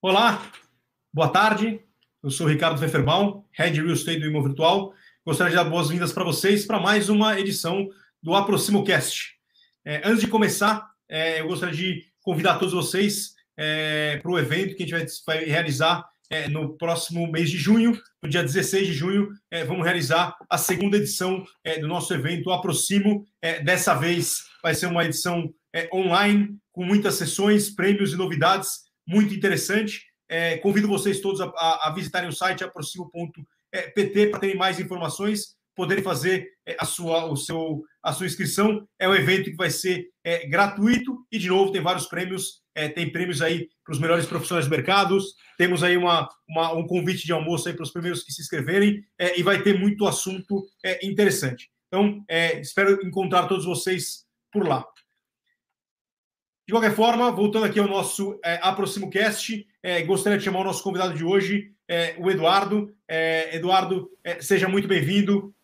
Olá, boa tarde. Eu sou Ricardo Pfefferbaum, Head Real Estate do Imo Virtual. Gostaria de dar boas-vindas para vocês para mais uma edição do AproximoCast. É, antes de começar, é, eu gostaria de convidar todos vocês é, para o evento que a gente vai, vai realizar é, no próximo mês de junho, no dia 16 de junho, é, vamos realizar a segunda edição é, do nosso evento Aproximo. dessa vez vai ser uma edição online, com muitas sessões, prêmios e novidades muito interessante. É, convido vocês todos a, a, a visitarem o site aproximo.pt para terem mais informações, poderem fazer é, a, sua, o seu, a sua inscrição. É um evento que vai ser é, gratuito e, de novo, tem vários prêmios. É, tem prêmios aí para os melhores profissionais do mercado. Temos aí uma, uma, um convite de almoço aí para os primeiros que se inscreverem é, e vai ter muito assunto é, interessante. Então, espero encontrar todos vocês por lá. De qualquer forma, voltando aqui ao nosso é, AproximoCast, é, gostaria de chamar o nosso convidado de hoje, é, o Eduardo. É, Eduardo, seja muito bem-vindo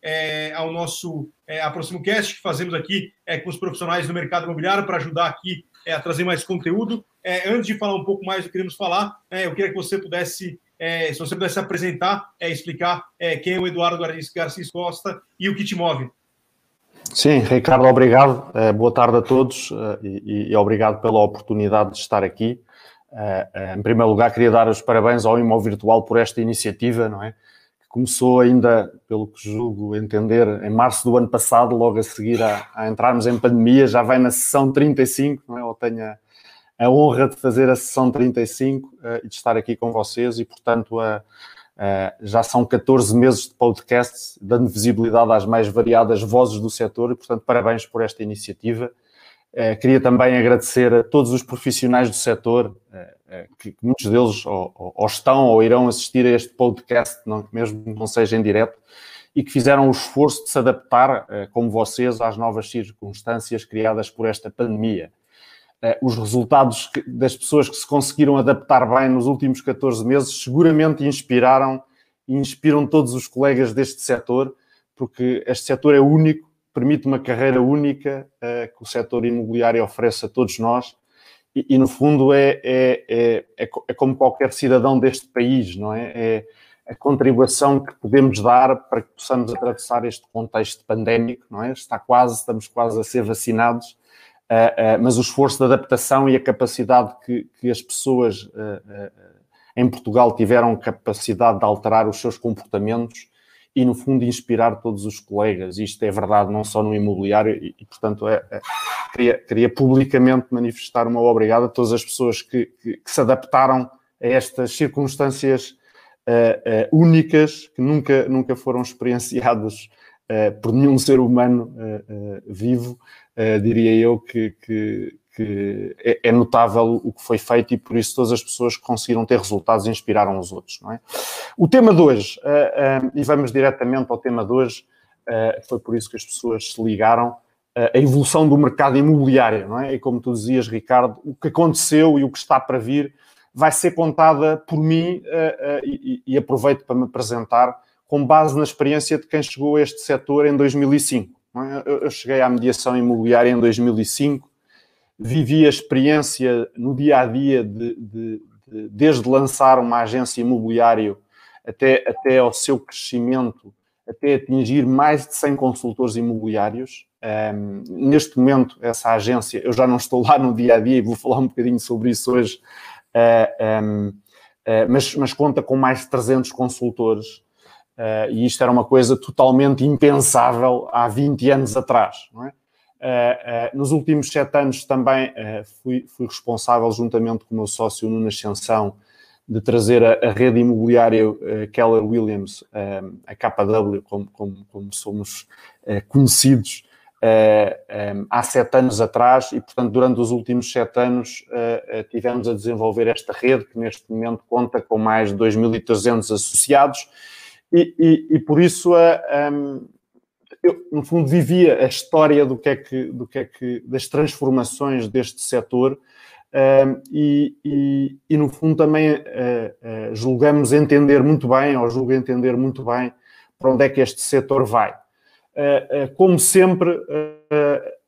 ao nosso é, AproximoCast, que fazemos aqui com os profissionais do mercado imobiliário para ajudar aqui a trazer mais conteúdo. antes de falar um pouco mais do que queremos falar, eu queria que você pudesse, se você pudesse apresentar, explicar quem é o Eduardo Garcia Costa e o que te move. Sim, Ricardo, obrigado. Uh, boa tarde a todos uh, e, e, obrigado pela oportunidade de estar aqui. Uh, em primeiro lugar, queria dar os parabéns ao Imo Virtual por esta iniciativa, não é? Que começou ainda, pelo que julgo entender, em março do ano passado, logo a seguir a, a entrarmos em pandemia, já vai na sessão 35, não é? Tenho a, a honra de fazer a sessão 35 e de estar aqui com vocês e, portanto, a Uh, já são 14 meses de podcast, dando visibilidade às mais variadas vozes do setor e, portanto, parabéns por esta iniciativa. Uh, queria também agradecer a todos os profissionais do setor, uh, que, que, muitos deles ou, ou, estão ou irão assistir a este podcast, não, mesmo que não seja em direto, e que fizeram o esforço de se adaptar, como vocês, às novas circunstâncias criadas por esta pandemia. Eh, os resultados das pessoas que se conseguiram adaptar bem nos últimos 14 meses seguramente inspiraram e inspiram todos os colegas deste setor, porque este setor é único, permite uma carreira única uh, que o setor imobiliário oferece a todos nós e, e no fundo, é, é, é, é, como qualquer cidadão deste país, não é? É a contribuição que podemos dar para que possamos atravessar este contexto pandémico, não é? Está quase, estamos quase a ser vacinados Uh, uh, mas o esforço de adaptação e a capacidade que, que as pessoas uh, em Portugal tiveram capacidade de alterar os seus comportamentos e, no fundo, inspirar todos os colegas. Isto é verdade não só no imobiliário e, e portanto, é, é, queria, queria, publicamente manifestar uma obrigado a todas as pessoas que, que, que se adaptaram a estas circunstâncias únicas que nunca, nunca foram experienciadas por nenhum ser humano vivo uh, diria eu que, que, que é, é, notável o que foi feito e por isso todas as pessoas que conseguiram ter resultados inspiraram os outros, não é? O tema de hoje, e vamos diretamente ao tema de hoje, foi por isso que as pessoas se ligaram, a evolução do mercado imobiliário, não é? E como tu dizias, Ricardo, o que aconteceu e o que está para vir vai ser contada por mim e aproveito para me apresentar com base na experiência de quem chegou a este setor em 2005. É? Eu cheguei à mediação imobiliária em 2005, vivi a experiência no dia a dia de, de, de, desde lançar uma agência imobiliária até, até ao seu crescimento, até atingir mais de 100 consultores imobiliários. Um, neste momento, essa agência, eu já não estou lá no dia a dia e vou falar um bocadinho sobre isso hoje, uh, um, uh, mas, mas conta com mais de 300 consultores Uh, e isto era uma coisa totalmente impensável há 20 anos atrás. É? Uh, uh, nos últimos sete anos também fui, fui, responsável, juntamente com o meu sócio Nuno Ascensão, de trazer a, a rede imobiliária Keller Williams, a KW, como, como, como somos conhecidos, um, há sete anos atrás e, portanto, durante os últimos sete anos tivemos a desenvolver esta rede que neste momento conta com mais de 2.300 associados e, e, e por isso, um, eu, no fundo, vivia a história do que é que, do que, é que das transformações deste setor um, e, e, e, no fundo, também uh, uh, julgamos entender muito bem, ou julgo entender muito bem, para onde é que este setor vai. Como sempre,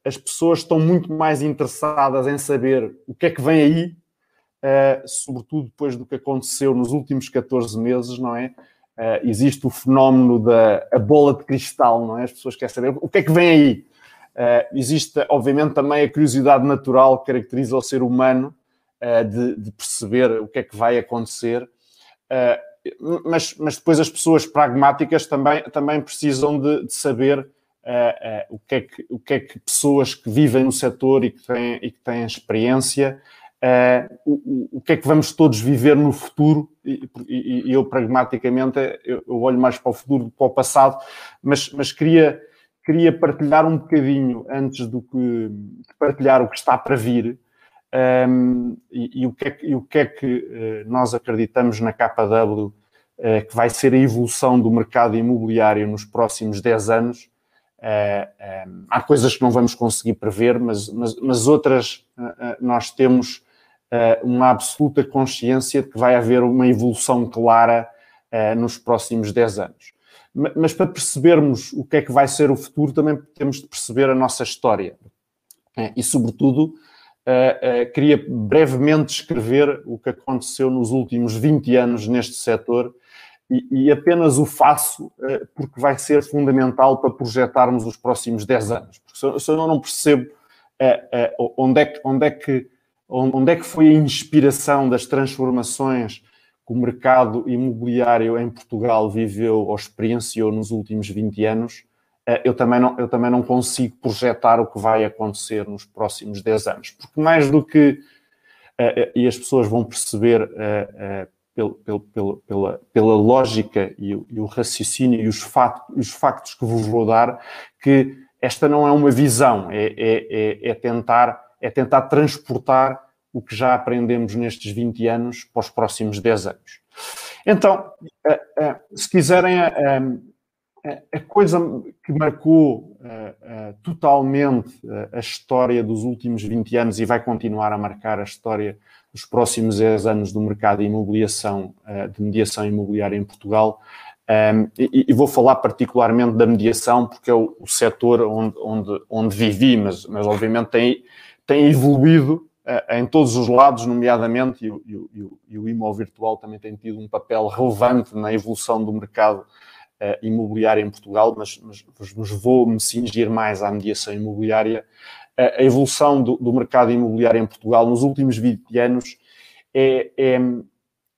as pessoas estão muito mais interessadas em saber o que é que vem aí sobretudo depois do que aconteceu nos últimos 14 meses, não é? Existe o fenómeno da a bola de cristal, não é? As pessoas querem saber o que é que vem aí. existe, obviamente, também a curiosidade natural que caracteriza o ser humano de, de, perceber o que é que vai acontecer mas, mas depois as pessoas pragmáticas também, também precisam de, de saber uh, uh, o, que é que, o que é que pessoas que vivem no setor e que têm, e que têm experiência, uh, o, o que é que vamos todos viver no futuro, e, e, eu pragmaticamente eu, olho mais para o futuro do que para o passado, mas, mas queria, queria partilhar um bocadinho antes do que partilhar o que está para vir um, e, e, o que é e o que, é que uh, nós acreditamos na KW uh, que vai ser a evolução do mercado imobiliário nos próximos 10 anos. Uh, um, há coisas que não vamos conseguir prever, mas, mas, mas outras nós temos uma absoluta consciência de que vai haver uma evolução clara nos próximos 10 anos. Mas para percebermos o que é que vai ser o futuro, também temos de perceber a nossa história. E, sobretudo, queria brevemente descrever o que aconteceu nos últimos 20 anos neste setor e, apenas o faço porque vai ser fundamental para projetarmos os próximos 10 anos. Porque se eu não percebo onde, é que, onde, é que, onde é que foi a inspiração das transformações que o mercado imobiliário em Portugal viveu ou experienciou nos últimos 20 anos, eh, eu também, não, eu também não consigo projetar o que vai acontecer nos próximos 10 anos. Porque mais do que. Uh, e as pessoas vão perceber pelo, pelo, pela, pela lógica e o, e o raciocínio e os, os factos que vos vou dar, que esta não é uma visão, é, é, é, é, tentar, é tentar transportar o que já aprendemos nestes 20 anos para os próximos 10 anos. Então, se quiserem a coisa que marcou totalmente a história dos últimos 20 anos e vai continuar a marcar a história dos próximos 10 anos do mercado de imobiliação, de mediação imobiliária em Portugal. Um, e, vou falar particularmente da mediação, porque é o, o setor onde, onde, onde vivi, mas, mas obviamente tem, tem evoluído em todos os lados, nomeadamente, e, e, e o IMO virtual também tem tido um papel relevante na evolução do mercado uh, imobiliária em Portugal, mas, mas, mas vou-me cingir mais à mediação imobiliária. Uh, a evolução do, do, mercado imobiliário em Portugal nos últimos 20 anos é, é,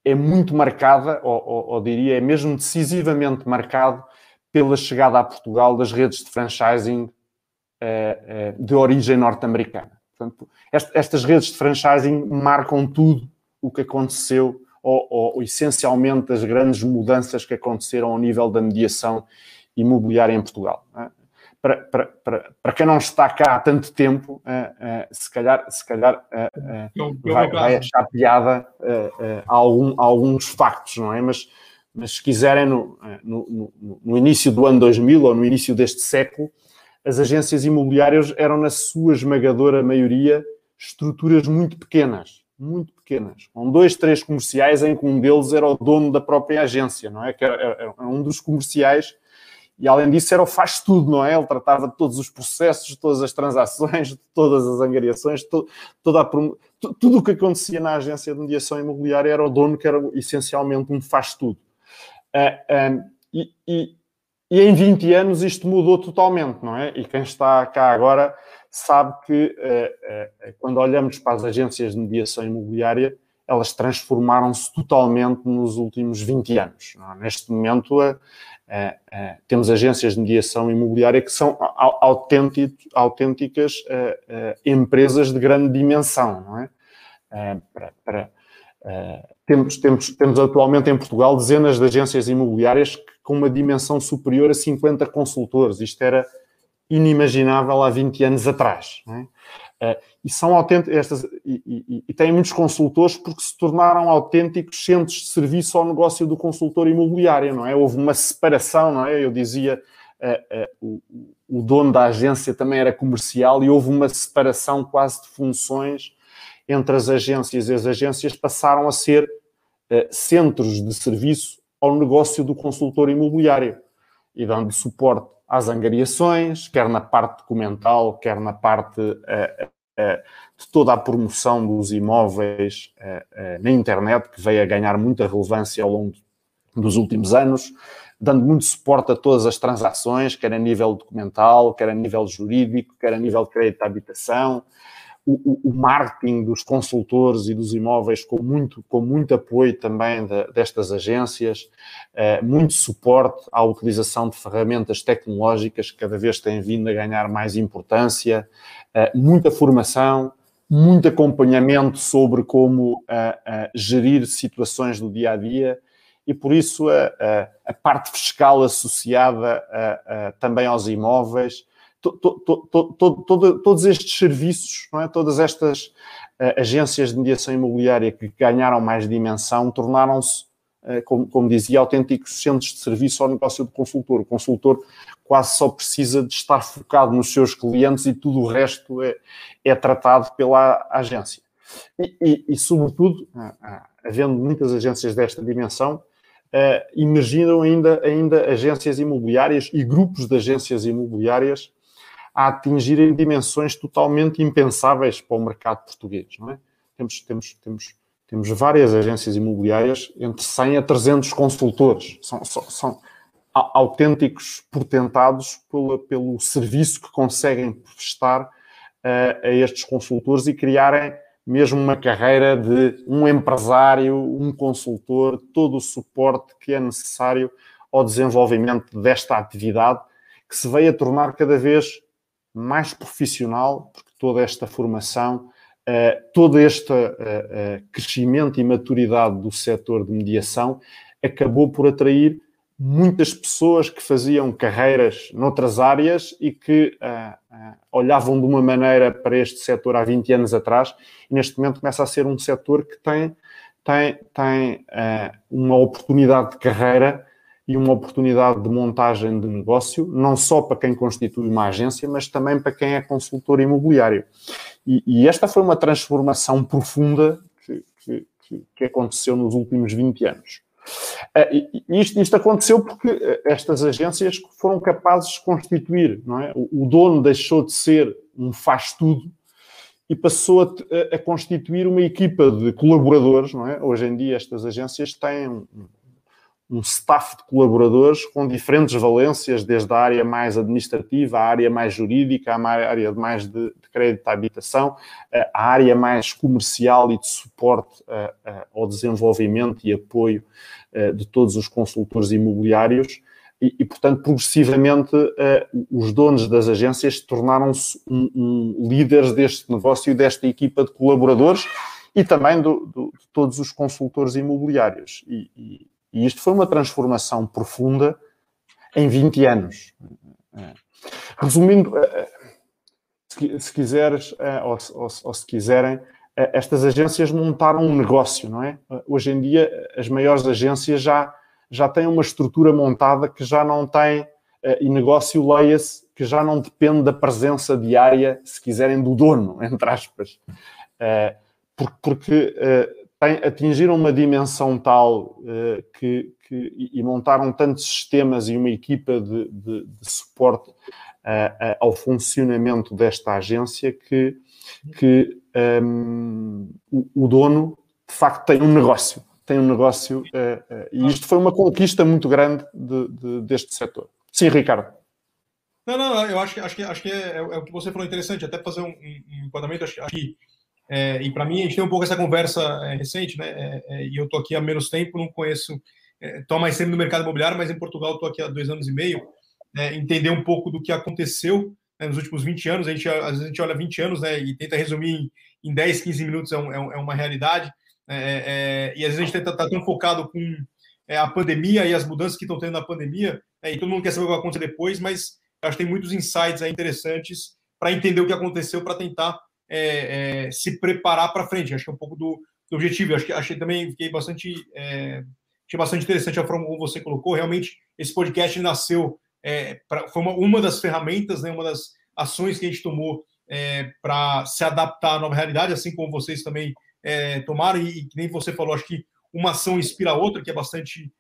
é muito marcada, ou, ou, ou, diria, é mesmo decisivamente marcado pela chegada a Portugal das redes de franchising uh, de origem norte-americana. Portanto, estas redes de franchising marcam tudo o que aconteceu ou, ou, essencialmente as grandes mudanças que aconteceram ao nível da mediação imobiliária em Portugal. É? Para, para, para, para quem não está cá há tanto tempo, é, é, se calhar, se calhar vai, vai achar piada a, algum, a alguns factos, não é? Mas, mas se quiserem, no, no, no, início do ano 2000 ou no início deste século, as agências imobiliárias eram, na sua esmagadora maioria, estruturas muito pequenas muito pequenas, com dois, três comerciais em que um deles era o dono da própria agência, não é? Que era, era um dos comerciais e além disso era o faz tudo, não é? Ele tratava de todos os processos, de todas as transações, de todas as angariações, to, toda a, tudo o que acontecia na agência de mediação imobiliária era o dono que era essencialmente um faz tudo. Uh, um, e, e, e, em 20 anos isto mudou totalmente, não é? E quem está cá agora sabe que uh, uh, quando olhamos para as agências de mediação imobiliária, elas transformaram-se totalmente nos últimos 20 anos. É? Neste momento, temos agências de mediação imobiliária que são autênticas empresas de grande dimensão, não é? Para, para, temos, temos, temos atualmente em Portugal dezenas de agências imobiliárias com uma dimensão superior a 50 consultores. Isto era inimaginável há 20 anos atrás. É? Uh, e são autênticos, e, e, e, têm muitos consultores porque se tornaram autênticos centros de serviço ao negócio do consultor imobiliário, não é? Houve uma separação, não é? Eu dizia, uh, o, o, dono da agência também era comercial e houve uma separação quase de funções entre as agências e as agências passaram a ser centros de serviço ao negócio do consultor imobiliário e dando suporte às angariações, quer na parte documental, quer na parte uh, de toda a promoção dos imóveis na internet, que veio a ganhar muita relevância ao longo dos últimos anos, dando muito suporte a todas as transações, quer a nível documental, quer a nível jurídico, quer a nível de crédito à habitação, o, o, marketing dos consultores e dos imóveis com muito, com muito apoio também de, destas agências, eh, muito suporte à utilização de ferramentas tecnológicas que cada vez têm vindo a ganhar mais importância, eh, muita formação, muito acompanhamento sobre como eh, gerir situações do dia a dia e por isso a, a, a parte fiscal associada a, também aos imóveis, to, to, to, todos estes serviços, é? todas estas uh, agências de mediação imobiliária que ganharam mais dimensão, tornaram-se, uh, como, como, dizia, autênticos centros de serviço ao negócio do consultor. O consultor quase só precisa de estar focado nos seus clientes e tudo o resto é, é tratado pela agência. E, e, e sobretudo, uh, havendo muitas agências desta dimensão, uh, emergiram ainda, ainda agências imobiliárias e grupos de agências imobiliárias a atingirem dimensões totalmente impensáveis para o mercado português. É? temos, temos, temos, temos várias agências imobiliárias entre 100 a 300 consultores. São, são, são autênticos portentados pelo, pelo serviço que conseguem prestar uh, a estes consultores e criarem mesmo uma carreira de um empresário, um consultor, todo o suporte que é necessário ao desenvolvimento desta atividade, que se veio a tornar cada vez mais profissional, porque toda esta formação, eh, todo este eh, eh, crescimento e maturidade do setor de mediação acabou por atrair muitas pessoas que faziam carreiras noutras áreas e que olhavam de uma maneira para este setor há 20 anos atrás e neste momento começa a ser um setor que tem, tem, tem uma oportunidade de carreira e uma oportunidade de montagem de negócio, não só para quem constitui uma agência, mas também para quem é consultor imobiliário. E, e esta foi uma transformação profunda que, que, que aconteceu nos últimos 20 anos. Uh, isto, isto, aconteceu porque eh, estas agências foram capazes de constituir, não é? O, dono deixou de ser um faz-tudo e passou a, a, constituir uma equipa de colaboradores, não é? Hoje em dia estas agências têm um staff de colaboradores com diferentes valências, desde a área mais administrativa, a área mais jurídica, a área mais de, de crédito à habitação, a área mais comercial e de suporte ao desenvolvimento e apoio de todos os consultores imobiliários. E, e, portanto, progressivamente, os donos das agências tornaram-se um, um, líderes deste negócio desta equipa de colaboradores e também do, do, de todos os consultores imobiliários. E, e, e isto foi uma transformação profunda em 20 anos. Resumindo, eh, eh, se quiseres, eh, ou, se quiserem, estas agências montaram um negócio, não é? Hoje em dia, as maiores agências já, já têm uma estrutura montada que já não tem, e negócio, leia-se, que já não depende da presença diária, se quiserem, do dono, entre aspas. Porque, atingiram uma dimensão tal uh, que, que, e montaram tantos sistemas e uma equipa de, de, de suporte uh, uh, ao funcionamento desta agência que, que um, o, o, dono, de facto, tem um negócio. Tem um negócio e isto foi uma conquista muito grande de, de, deste setor. Sim, Ricardo. Não, não, eu acho acho que, acho que é, é, é o que você falou interessante, até fazer um, um enquadramento, acho, acho que é, e para mim, a gente tem um pouco essa conversa é, recente, né? É, é e eu estou aqui há menos tempo, não conheço, estou é, mais tempo no mercado imobiliário, mas em Portugal estou aqui há dois anos e meio. É, entender um pouco do que aconteceu né, nos últimos 20 anos. A gente, às vezes a gente olha 20 anos né, e tenta resumir em, em 10, 15 minutos, é, um, é uma realidade. e às vezes a gente está tá tão focado com a pandemia e as mudanças que estão tendo na pandemia, e todo mundo quer saber o que vai acontecer depois, mas acho que tem muitos insights interessantes para entender o que aconteceu, para tentar é, é, se preparar para frente. Acho que é um pouco do, do objetivo. Acho que achei também fiquei bastante é, achei bastante interessante a forma como você colocou. Realmente esse podcast nasceu é, pra, foi uma, uma das ferramentas, né, uma das ações que a gente tomou é, para se adaptar à nova realidade, assim como vocês também é, tomaram e, e nem você falou, acho que uma ação inspira a outra, que é bastante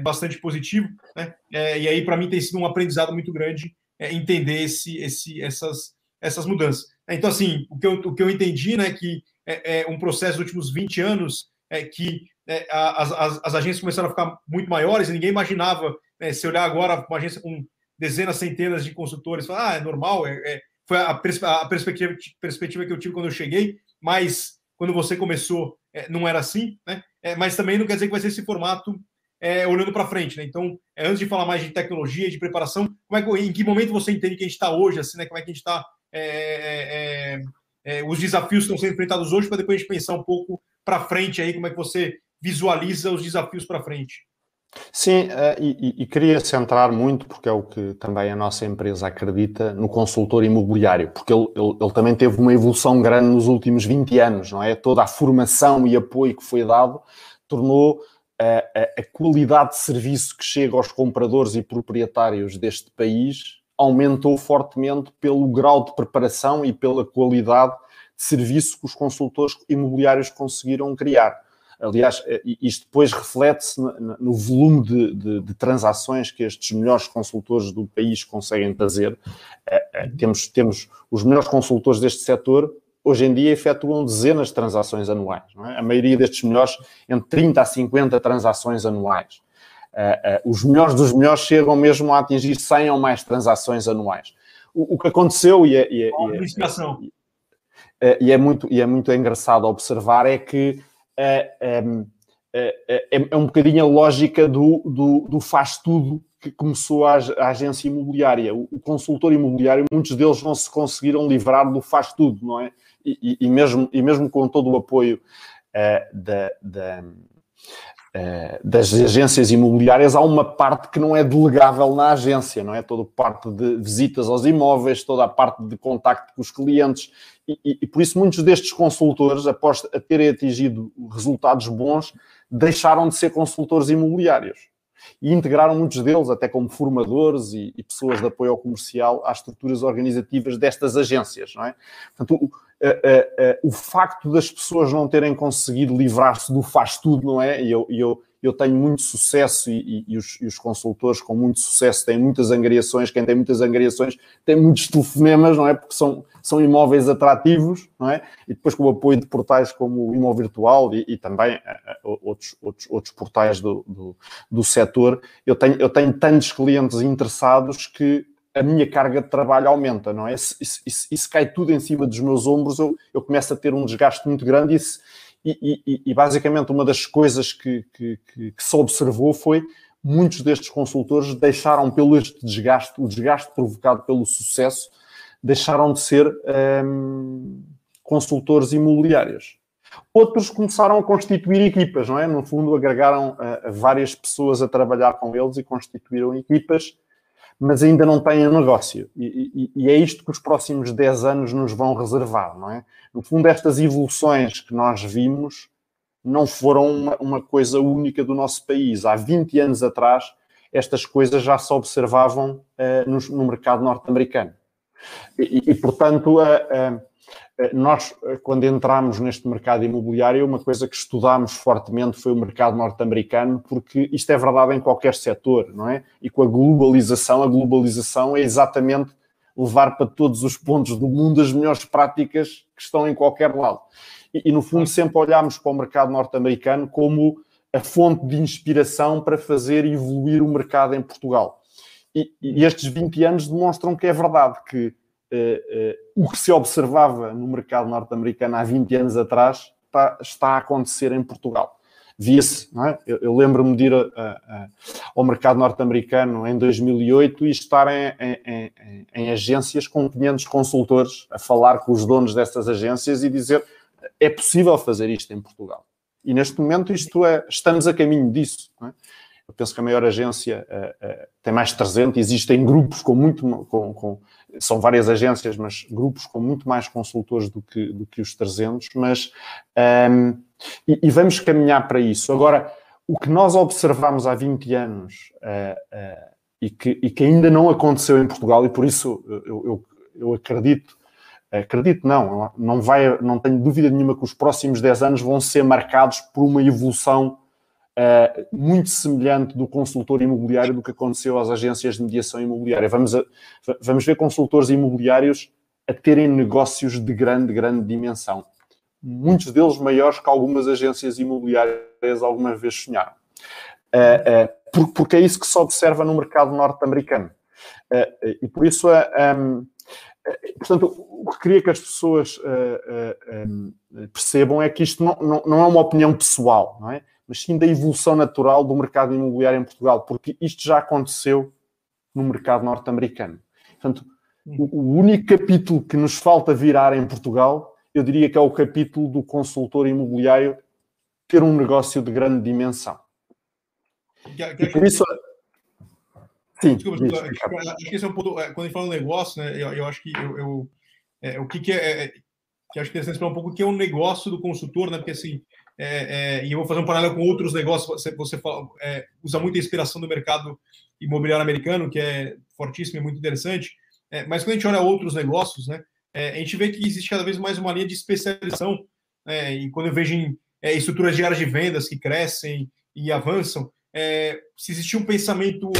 bastante positivo, né? e aí para mim tem sido um aprendizado muito grande entender esse, esse, essas essas mudanças. Então, assim, o que eu, o que eu entendi, né, que é, é um processo dos últimos 20 anos é que é, as, as, as, agências começaram a ficar muito maiores e ninguém imaginava, né, se olhar agora uma agência com dezenas, centenas de consultores, falar, ah, é normal, é, é foi a, pers a, perspectiva, perspectiva que eu tive quando eu cheguei, mas quando você começou é, não era assim, né? É, mas também não quer dizer que vai ser esse formato é, olhando para frente, né? Então, é, antes de falar mais de tecnologia, de preparação, como é que, em que momento você entende que a gente está hoje, assim, né? Como é que a gente está, é, é, os desafios que estão sendo enfrentados hoje, para depois a gente pensar um pouco para frente aí, como é que você visualiza os desafios para frente? Sim, eh, e, e, queria centrar muito, porque é o que também a nossa empresa acredita, no consultor imobiliário, porque ele, ele, ele, também teve uma evolução grande nos últimos 20 anos, não é? Toda a formação e apoio que foi dado tornou a, a, a qualidade de serviço que chega aos compradores e proprietários deste país aumentou fortemente pelo grau de preparação e pela qualidade de serviço que os consultores imobiliários conseguiram criar. Aliás, eh, isto depois reflete-se no volume de, de, de, transações que estes melhores consultores do país conseguem fazer. Eh, eh, temos, temos os melhores consultores deste setor, hoje em dia efetuam dezenas de transações anuais. É? A maioria destes melhores, entre 30 a 50 transações anuais. Os melhores dos melhores chegam mesmo a atingir 100 ou mais transações anuais. O, o que aconteceu, e é, e, é, e, é, e é, muito, e é muito engraçado observar, é que é, é, é, um bocadinho a lógica do, do, do faz tudo que começou a, a, agência imobiliária. O, o, consultor imobiliário, muitos deles não se conseguiram livrar do faz tudo, não é? E, e, mesmo, e mesmo com todo o apoio uh, da, da, das agências imobiliárias, há uma parte que não é delegável na agência, não é? Toda a parte de visitas aos imóveis, toda a parte de contacto com os clientes, e, e, e, por isso muitos destes consultores, após a terem atingido resultados bons, deixaram de ser consultores imobiliários e integraram muitos deles, até como formadores e, e pessoas de apoio ao comercial, às estruturas organizativas destas agências, não é? Portanto, o, o facto das pessoas não terem conseguido livrar-se do faz tudo, não é? E eu, eu, eu tenho muito sucesso e, e, os, e, os, consultores com muito sucesso têm muitas angariações. Quem tem muitas angariações tem muitos telefonemas, não é? Porque são, são imóveis atrativos, não é? E depois com o apoio de portais como o Imóvel Virtual e, e também outros, outros, outros portais do, do, do setor, eu tenho, eu tenho tantos clientes interessados que a minha carga de trabalho aumenta, não é? Se, se, se cai tudo em cima dos meus ombros, eu, eu começo a ter um desgaste muito grande se, e, e, e basicamente uma das coisas que, que, que, que se observou foi muitos destes consultores deixaram pelo este desgaste, o desgaste provocado pelo sucesso, deixaram de ser hum, consultores imobiliários. Outros começaram a constituir equipas, não é? No fundo, agregaram uh, várias pessoas a trabalhar com eles e constituíram equipas mas ainda não têm negócio. E, e, e, é isto que os próximos 10 anos nos vão reservar, não é? No fundo, estas evoluções que nós vimos não foram uma, uma coisa única do nosso país. Há 20 anos atrás, estas coisas já se observavam uh, no, no, mercado norte-americano. E, e, portanto, uh, uh, nós, eh, quando entramos neste mercado imobiliário, uma coisa que estudámos fortemente foi o mercado norte-americano, porque isto é verdade em qualquer setor, não é? E com a globalização, a globalização é exatamente levar para todos os pontos do mundo as melhores práticas que estão em qualquer lado. E, e no fundo, sempre olhamos para o mercado norte-americano como a fonte de inspiração para fazer evoluir o mercado em Portugal. E, e estes 20 anos demonstram que é verdade que o que se observava no mercado norte-americano há 20 anos atrás está, está a acontecer em Portugal. Via-se, é? Eu, eu lembro-me de ir a, a, ao mercado norte-americano em 2008 e estar em, em, em, em, agências com 500 consultores a falar com os donos dessas agências e dizer é possível fazer isto em Portugal. E neste momento isto é, estamos a caminho disso. É? Eu penso que a maior agência uh, tem mais de 300, existem grupos com muito, com, com, são várias agências, mas grupos com muito mais consultores do que, do que os 300, mas um, e, e, vamos caminhar para isso. Agora, o que nós observamos há 20 anos uh, e, que, e, que, ainda não aconteceu em Portugal, e por isso eu, eu, eu acredito acredito não, não vai, não tenho dúvida nenhuma que os próximos 10 anos vão ser marcados por uma evolução uh, muito semelhante do consultor imobiliário do que aconteceu às agências de mediação imobiliária. Vamos, a, vamos ver consultores imobiliários a terem negócios de grande, grande dimensão. Muitos deles maiores que algumas agências imobiliárias alguma vez sonharam. Uh, uh, porque é isso que se observa no mercado norte-americano. E por isso, um, portanto, o que queria que as pessoas um, percebam é que isto não, não, não, é uma opinião pessoal, não é? Mas sim da evolução natural do mercado imobiliário em Portugal, porque isto já aconteceu no mercado norte-americano. Portanto, o, único capítulo que nos falta virar em Portugal, eu diria que é o capítulo do consultor imobiliário ter um negócio de grande dimensão. e por isso. Sim, Desculpa, isso, acho que esse é um ponto. É, quando a gente fala um negócio, né, eu, eu acho que eu, eu é, o que, que é, é que acho é interessante falar um pouco o que é o um negócio do consultor, né? Porque assim, é, é, e eu vou fazer um paralelo com outros negócios. Você, você fala, é, usa muita inspiração do mercado imobiliário americano, que é fortíssimo e muito interessante. É, mas quando a gente olha outros negócios, né, é, a gente vê que existe cada vez mais uma linha de especialização. Né, e quando eu vejo em é, estruturas de áreas de vendas que crescem e avançam, se existia um pensamento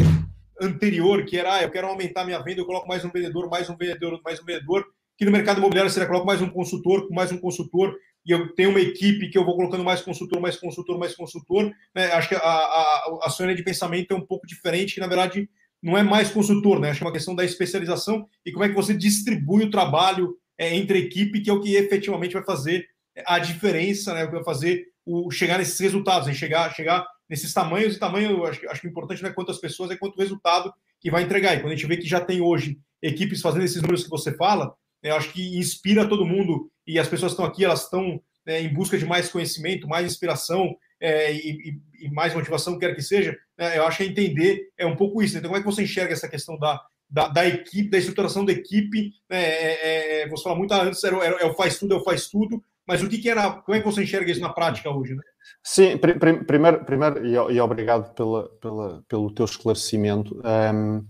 anterior que era, ah, eu quero aumentar minha venda, eu coloco mais um vendedor, mais um vendedor, mais um vendedor, que no mercado imobiliário seria coloco mais um consultor, mais um consultor, e eu tenho uma equipe que eu vou colocando mais consultor, mais consultor, mais consultor. Né? Acho que a, a, a sua linha de pensamento é um pouco diferente, que na verdade não é mais consultor, né? Acho que é uma questão da especialização e como é que você distribui o trabalho é, entre equipe, que é o que efetivamente vai fazer a diferença, né? O que vai fazer o chegar nesses resultados, né? chegar, chegar nesses tamanhos e tamanho. Acho, acho que o importante não é quantas pessoas, é quanto resultado que vai entregar. E quando a gente vê que já tem hoje equipes fazendo esses números que você fala, né? eu acho que inspira todo mundo e as pessoas estão aqui, elas estão é, em busca de mais conhecimento, mais inspiração, é, e, e, mais motivação, quer que seja, né, eu acho que é entender é um pouco isso. Né? Então, como é que você enxerga essa questão da, da, da equipe, da estruturação da equipe? Né? É, é, é você falou muito antes, era, era, é o faz tudo, é o faz tudo, mas o que, que era, como é que você enxerga isso na prática hoje? Né? Sim, pr pr primeiro, primeiro e, e, obrigado pela, pela, pelo teu esclarecimento. Um,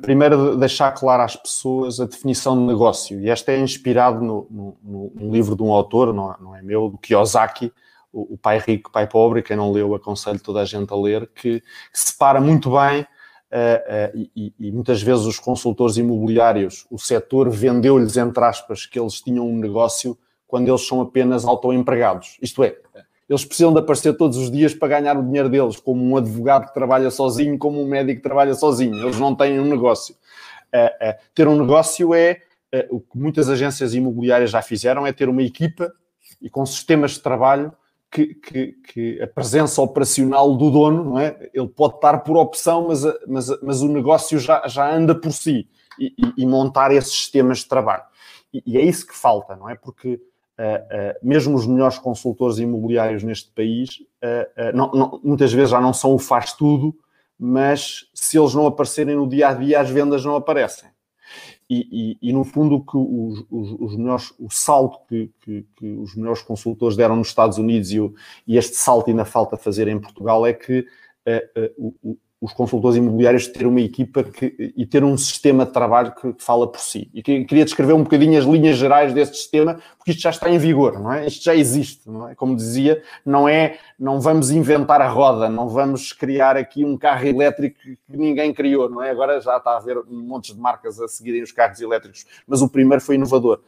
primeiro, deixar claro às pessoas a definição de negócio, e esta é inspirado no, no, no livro de um autor, não, não é meu, do Kiyosaki, o, Pai Rico, Pai Pobre, quem não leu, aconselho toda a gente a ler, que, que separa muito bem Uh, uh, e, e, muitas vezes os consultores imobiliários, o setor vendeu-lhes, entre aspas, que eles tinham um negócio quando eles são apenas autoempregados. Isto é, eles precisam de aparecer todos os dias para ganhar o dinheiro deles, como um advogado que trabalha sozinho, como um médico que trabalha sozinho. Eles não têm um negócio. Uh, ter um negócio é o que muitas agências imobiliárias já fizeram, é ter uma equipa e com sistemas de trabalho que, que, que, a presença operacional do dono, não é? Ele pode estar por opção, mas, mas, mas o negócio já, já anda por si e, e, e montar esses sistemas de trabalho. E, e, é isso que falta, não é? Porque uh, uh, mesmo os melhores consultores imobiliários neste país, uh, não, não, muitas vezes já não são o faz tudo, mas se eles não aparecerem no dia a dia, as vendas não aparecem. E, e, e, no fundo que os, os, os melhores, o salto que, que, que, os melhores consultores deram nos Estados Unidos e, o, e este salto ainda falta fazer em Portugal é que uh, uh, o, os consultores imobiliários ter uma equipa que, e ter um sistema de trabalho que, fala por si. E que, queria descrever um bocadinho as linhas gerais desse sistema, porque isto já está em vigor, não é? Isto já existe, não é? Como dizia, não é, não vamos inventar a roda, não vamos criar aqui um carro elétrico que ninguém criou, não é? Agora já está a haver montes de marcas a seguirem os carros elétricos, mas o primeiro foi inovador.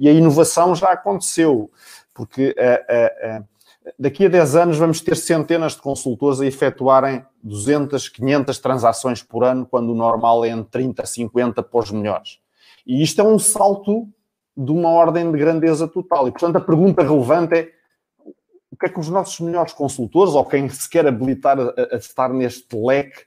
E, a inovação já aconteceu, porque uh, uh, uh, daqui a 10 anos vamos ter centenas de consultores a efetuarem 200, 500 transações por ano, quando o normal é entre 30, 50 para os melhores. E isto é um salto de uma ordem de grandeza total. E, portanto, a pergunta relevante é o que é que os nossos melhores consultores, ou quem se quer habilitar a, a estar neste leque,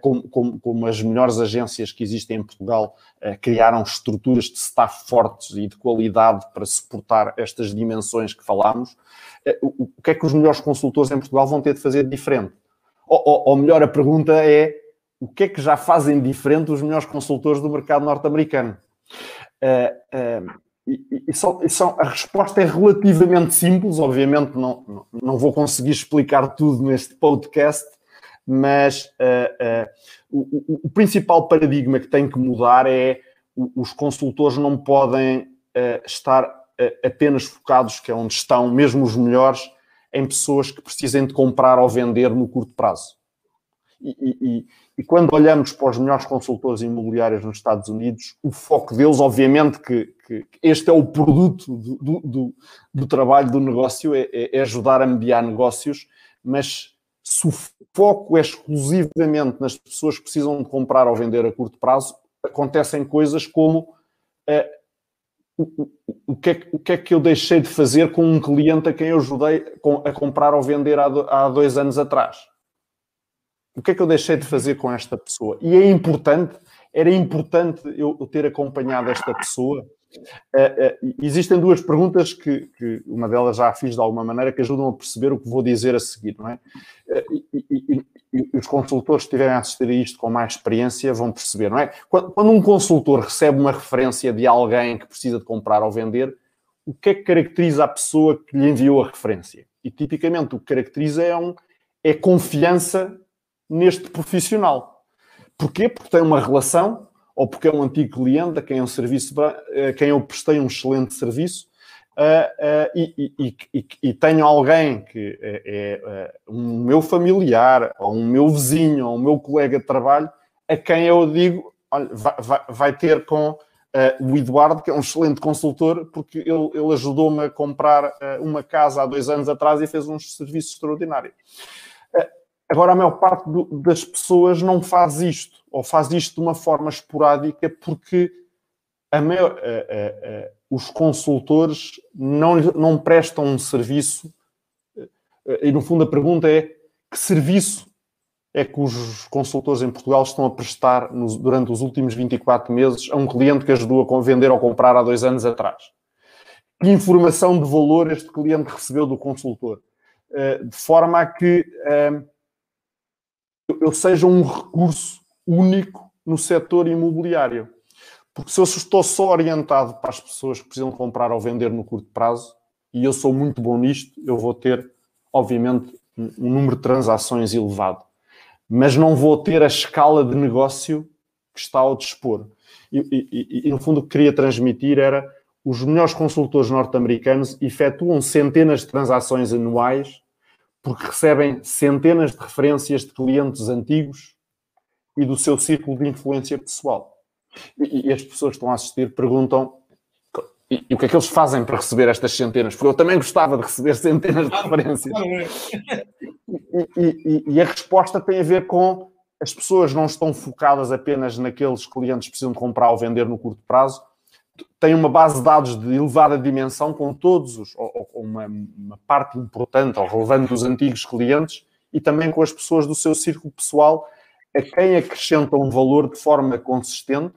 como, como, como, as melhores agências que existem em Portugal eh, criaram estruturas de staff fortes e de qualidade para suportar estas dimensões que falámos, eh, o, o que é que os melhores consultores em Portugal vão ter de fazer diferente? Ou, ou, ou melhor, a pergunta é o que é que já fazem diferente os melhores consultores do mercado norte-americano? Uh, uh, e, e, só, e só, a resposta é relativamente simples, obviamente não, não, não, vou conseguir explicar tudo neste podcast, mas uh, o, o, principal paradigma que tem que mudar é os consultores não podem estar apenas focados, que é onde estão mesmo os melhores, em pessoas que precisem de comprar ou vender no curto prazo. E, e, e, quando olhamos para os melhores consultores imobiliários nos Estados Unidos, o foco deles, obviamente, que, que este é o produto do, do, do trabalho do negócio, é, é, ajudar a mediar negócios, mas se o foco é exclusivamente nas pessoas que precisam de comprar ou vender a curto prazo, acontecem coisas como uh, o, o, que é, o que é que eu deixei de fazer com um cliente a quem eu ajudei a comprar ou vender há, há dois anos atrás? O que é que eu deixei de fazer com esta pessoa? E é importante, era importante eu ter acompanhado esta pessoa. Uh, uh, existem duas perguntas que, que, uma delas já fiz de alguma maneira que ajudam a perceber o que vou dizer a seguir, não é? Uh, e, e, e, os consultores que estiverem a assistir a isto com mais experiência vão perceber, não é? Quando, quando um consultor recebe uma referência de alguém que precisa de comprar ou vender, o que é que caracteriza a pessoa que lhe enviou a referência? E tipicamente o que caracteriza é, um, é confiança neste profissional. Porquê? Porque tem uma relação, ou porque é um antigo cliente a quem eu, serviço, a quem eu prestei um excelente serviço, uh, uh, e, e, e, e, tenho alguém que é, é uh, um meu familiar, ou um meu vizinho, ou um meu colega de trabalho, a quem eu digo, olha, vai, vai, ter com o Eduardo, que é um excelente consultor, porque ele, ele ajudou-me a comprar uma casa há dois anos atrás e fez uns serviços extraordinários. Agora, a maior parte do, das pessoas não faz isto, ou faz isto de uma forma esporádica, porque a maior, os consultores não, não prestam um serviço. E, no fundo, a pergunta é: que serviço é que os consultores em Portugal estão a prestar nos, durante os últimos 24 meses a um cliente que ajudou a vender ou comprar há dois anos atrás? Que informação de valor este cliente recebeu do consultor? De forma a que eu seja um recurso único no setor imobiliário. Porque se eu estou só orientado para as pessoas que precisam comprar ou vender no curto prazo, e eu sou muito bom nisto, eu vou ter, obviamente, um número de transações elevado. Mas não vou ter a escala de negócio que está ao dispor. E, e, e no fundo, o que queria transmitir era os melhores consultores norte-americanos efetuam centenas de transações anuais porque recebem centenas de referências de clientes antigos e do seu círculo de influência pessoal. E, e as pessoas que estão a assistir perguntam e, e, o que é que eles fazem para receber estas centenas? Porque eu também gostava de receber centenas de referências. E, e, a resposta tem a ver com as pessoas não estão focadas apenas naqueles clientes que precisam de comprar ou vender no curto prazo, tem uma base de dados de elevada dimensão com todos os, ou, ou uma, uma, parte importante ou relevante dos antigos clientes e também com as pessoas do seu círculo pessoal a quem acrescentam um valor de forma consistente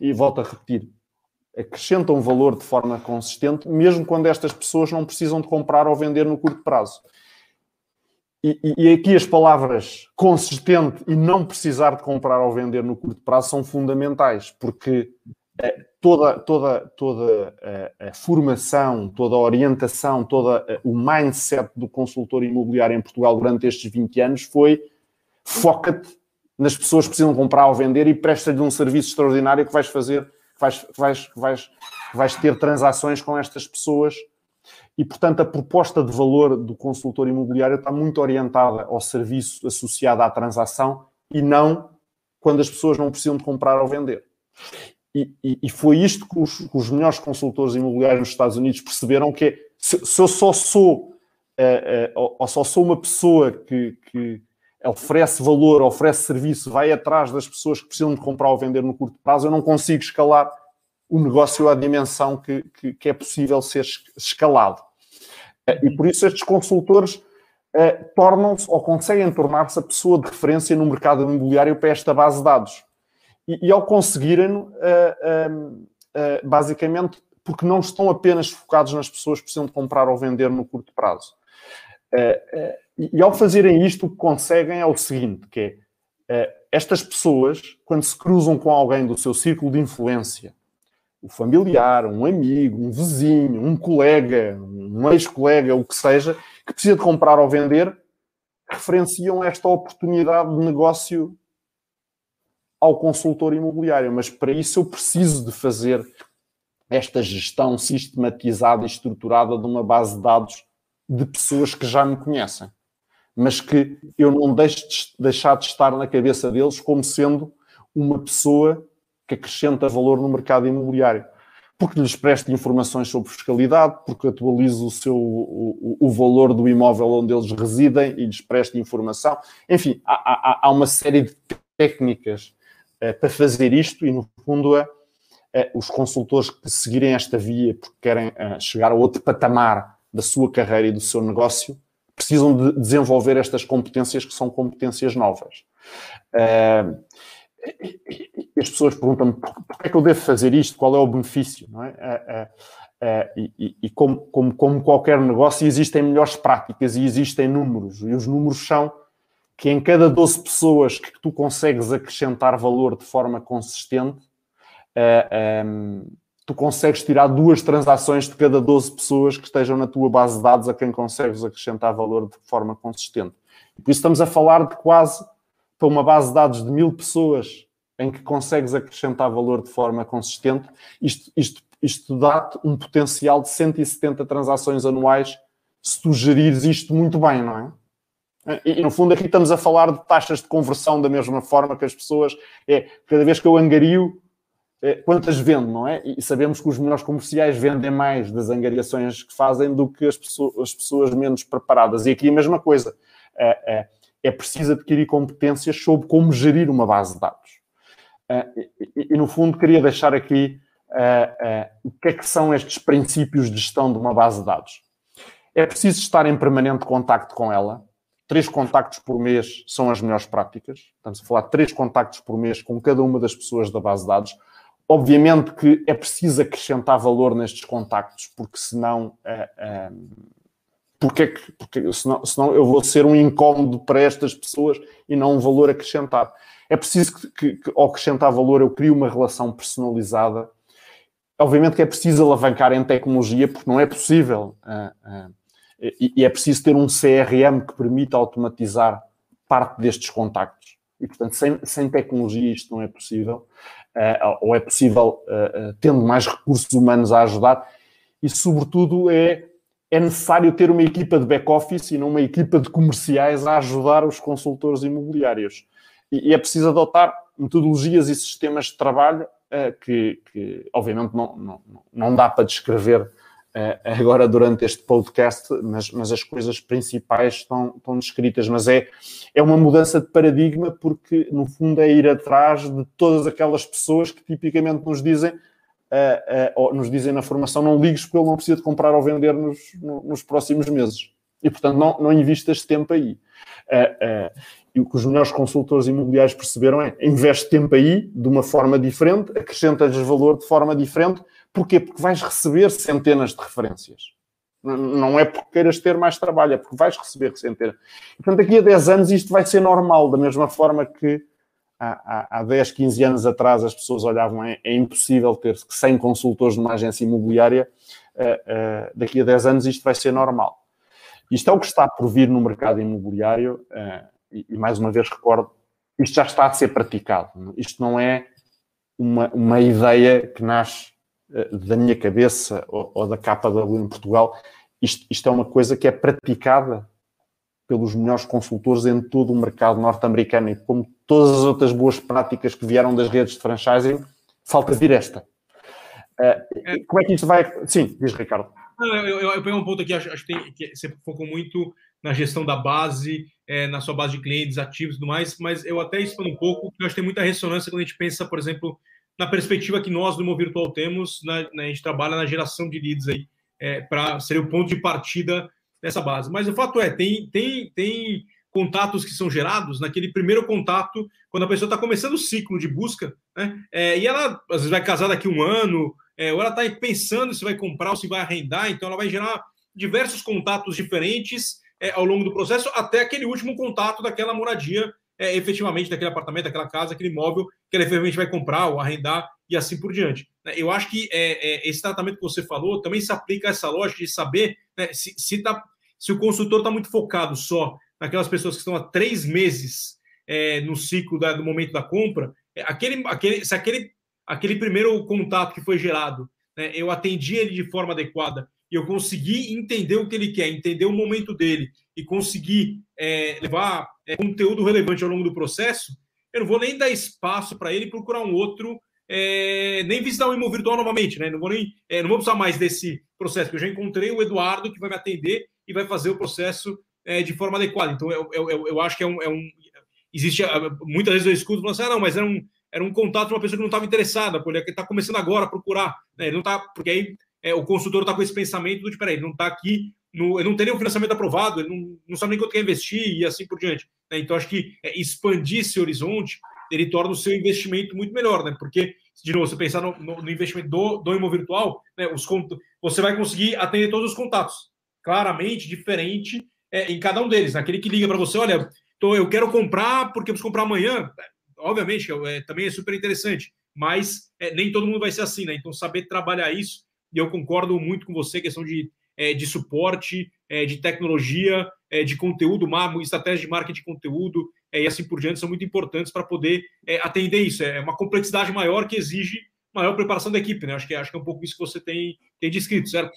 e volto a repetir, acrescentam um valor de forma consistente mesmo quando estas pessoas não precisam de comprar ou vender no curto prazo. E, e, e aqui as palavras consistente e não precisar de comprar ou vender no curto prazo são fundamentais, porque é, toda, toda, toda a, a, formação, toda a orientação, todo o mindset do consultor imobiliário em Portugal durante estes 20 anos foi foca-te nas pessoas que precisam comprar ou vender e presta-lhe um serviço extraordinário que vais fazer, que vais, que vais, que vais, que vais ter transações com estas pessoas. E, portanto, a proposta de valor do consultor imobiliário está muito orientada ao serviço associado à transação e não quando as pessoas não precisam de comprar ou vender. E, e, foi isto que os, que os, melhores consultores imobiliários nos Estados Unidos perceberam que é, se, se, eu só sou uh, uh, ou só sou uma pessoa que, que, oferece valor, oferece serviço, vai atrás das pessoas que precisam de comprar ou vender no curto prazo, eu não consigo escalar o negócio à dimensão que, que, que é possível ser escalado. Uh, e por isso estes consultores tornam-se ou conseguem tornar-se a pessoa de referência no mercado imobiliário para esta base de dados e, e ao conseguirem, uh, uh, basicamente, porque não estão apenas focados nas pessoas que precisam de comprar ou vender no curto prazo. E, ao fazerem isto, o que conseguem é o seguinte, que é, estas pessoas, quando se cruzam com alguém do seu círculo de influência, um familiar, um amigo, um vizinho, um colega, um ex-colega, o que seja, que precisa de comprar ou vender, referenciam esta oportunidade de negócio ao consultor imobiliário, mas para isso eu preciso de fazer esta gestão sistematizada e estruturada de uma base de dados de pessoas que já me conhecem. Mas que eu não deixo de deixar de estar na cabeça deles como sendo uma pessoa que acrescenta valor no mercado imobiliário. Porque lhes preste informações sobre fiscalidade, porque atualiza o, seu, o, o valor do imóvel onde eles residem e lhes preste informação. Enfim, há, há, há uma série de técnicas uh, para fazer isto e, no fundo, é, é os consultores que seguirem esta via porque querem uh, chegar a outro patamar da sua carreira e do seu negócio precisam de desenvolver estas competências que são competências novas. Uh, as pessoas perguntam-me porquê é que eu devo fazer isto, qual é o benefício, não é? Uh, uh, e, e como, como, como, qualquer negócio, existem melhores práticas e existem números, e os números são que em cada 12 pessoas que tu consegues acrescentar valor de forma consistente, um, tu consegues tirar duas transações de cada 12 pessoas que estejam na tua base de dados a quem consegues acrescentar valor de forma consistente. Por isso estamos a falar de quase para uma base de dados de mil pessoas em que consegues acrescentar valor de forma consistente, isto, isto, isto dá-te um potencial de 170 transações anuais se tu gerires isto muito bem, não é? E, no fundo, aqui estamos a falar de taxas de conversão da mesma forma que as pessoas. É, cada vez que eu angario, quantas vendo, não é? E sabemos que os melhores comerciais vendem mais das angariações que fazem do que as pessoas, as pessoas menos preparadas. E aqui a mesma coisa. É, é, é preciso adquirir competências sobre como gerir uma base de dados. E, e no fundo, queria deixar aqui o que é que são estes princípios de gestão de uma base de dados. É preciso estar em permanente contacto com ela. Três contactos por mês são as melhores práticas. Estamos a falar de três contactos por mês com cada uma das pessoas da base de dados Obviamente que é preciso acrescentar valor nestes contactos, porque senão. Uh, uh, porque, é que, porque senão, senão eu vou ser um incómodo para estas pessoas e não um valor acrescentado. É preciso que, que, que ao acrescentar valor, eu crie uma relação personalizada. Obviamente que é preciso alavancar em tecnologia, porque não é possível. Uh, e, e é preciso ter um CRM que permita automatizar parte destes contactos. E, portanto, sem, sem tecnologia isto não é possível. Uh, ou é possível uh, tendo mais recursos humanos a ajudar, e sobretudo é, é necessário ter uma equipa de back-office e não uma equipa de comerciais a ajudar os consultores imobiliários. E, e é preciso adotar metodologias e sistemas de trabalho que, que, obviamente, não, não, não dá para descrever eh, agora durante este podcast, mas, mas as coisas principais estão, estão descritas. Mas é, é uma mudança de paradigma porque, no fundo, é ir atrás de todas aquelas pessoas que tipicamente nos dizem, uh, uh, nos dizem na formação, não ligues porque ele não precisa de comprar ou vender nos, nos próximos meses. E, portanto, não, não investas tempo aí. Uh, e o que os melhores consultores imobiliários perceberam é investe tempo aí de uma forma diferente, acrescenta-lhes valor de forma diferente Porquê? Porque vais receber centenas de referências. Não é porque queiras ter mais trabalho, é porque vais receber centenas. Portanto, daqui a 10 anos isto vai ser normal, da mesma forma que há, há, há 10, 15 anos atrás as pessoas olhavam, é, é impossível ter 100 consultores numa agência imobiliária, uh, uh, daqui a 10 anos isto vai ser normal. Isto é o que está por vir no mercado imobiliário, uh, e, mais uma vez recordo, isto já está a ser praticado. Isto não é uma, uma ideia que nasce eh, da minha cabeça ou, ou da KW em Portugal, isto, isto, é uma coisa que é praticada pelos melhores consultores em todo o mercado norte-americano e como todas as outras boas práticas que vieram das redes de franchising, falta vir esta. Uh, como é que isto vai... Sim, diz Ricardo. Eu, eu, eu, peguei um ponto aqui, acho, acho que, tem, que você focou muito na gestão da base, é, na sua base de clientes ativos e tudo mais, mas eu até expando um pouco, porque eu acho que tem muita ressonância quando a gente pensa, por exemplo, na perspectiva que nós do Mo Virtual temos, na, né, a gente trabalha na geração de leads aí, é, para ser o ponto de partida dessa base. Mas o fato é, tem, tem, tem contatos que são gerados naquele primeiro contato, quando a pessoa está começando o ciclo de busca, né? É, e ela às vezes vai casar daqui um ano, é, ou ela está pensando se vai comprar ou se vai arrendar, então ela vai gerar diversos contatos diferentes é, ao longo do processo, até aquele último contato daquela moradia é, efetivamente daquele apartamento, daquela casa, aquele imóvel que ele efetivamente vai comprar ou arrendar e assim por diante. Né? Eu acho que é, é, esse tratamento que você falou também se aplica a essa lógica de saber né, se, se, tá, se o consultor está muito focado só naquelas pessoas que estão há três meses é, no ciclo da, do momento da compra, é, aquele, aquele, se aquele, aquele primeiro contato que foi gerado, né, eu atendi ele de forma adequada e eu conseguir entender o que ele quer, entender o momento dele e conseguir é, levar é, conteúdo relevante ao longo do processo, eu não vou nem dar espaço para ele procurar um outro, é, nem visitar o imóvel virtual novamente, né? Não vou nem, é, não vou precisar mais desse processo, porque eu já encontrei o Eduardo que vai me atender e vai fazer o processo é, de forma adequada. Então, eu, eu, eu acho que é um, é um existe muitas vezes eu escuto falando assim, ah, não, mas era um, era um contato de uma pessoa que não estava interessada, porque ele está começando agora a procurar, né? Ele não está, porque aí é, o consultor está com esse pensamento do peraí, ele não está aqui, no, ele não tem nenhum financiamento aprovado, ele não, não sabe nem quanto quer investir e assim por diante. Né? Então, acho que é, expandir esse horizonte, ele torna o seu investimento muito melhor, né? Porque, de novo, você pensar no, no, no investimento do, do imóvel virtual, né? Os, você vai conseguir atender todos os contatos, claramente diferente é, em cada um deles. Aquele que liga para você, olha, eu quero comprar porque eu preciso comprar amanhã, obviamente, é, também é super interessante, mas é, nem todo mundo vai ser assim, né? Então, saber trabalhar isso e eu concordo muito com você, questão de, é, de suporte, é, de tecnologia, é, de conteúdo, estratégia de marketing de conteúdo é, e assim por diante são muito importantes para poder é, atender isso. É uma complexidade maior que exige maior preparação da equipe, né? Acho que, acho que é um pouco isso que você tem, tem descrito, certo?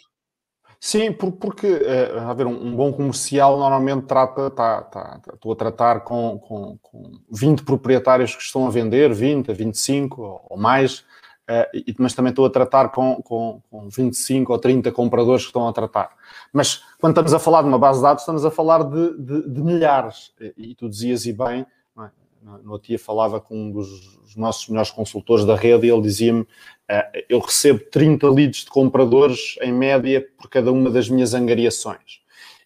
Sim, porque é, a ver, um, bom comercial normalmente trata, tá, tá, tá, estou a tratar com, com, com 20 proprietários que estão a vender, 20 a 25 ou mais, mas também estou a tratar com, com, com 25 ou 30 compradores que estão a tratar. Mas quando estamos a falar de uma base de dados, estamos a falar de, de, de milhares. E, tu dizias e bem, é? no outro dia falava com um dos nossos melhores consultores da rede e ele dizia-me: uh, Eu recebo 30 leads de compradores em média por cada uma das minhas angariações.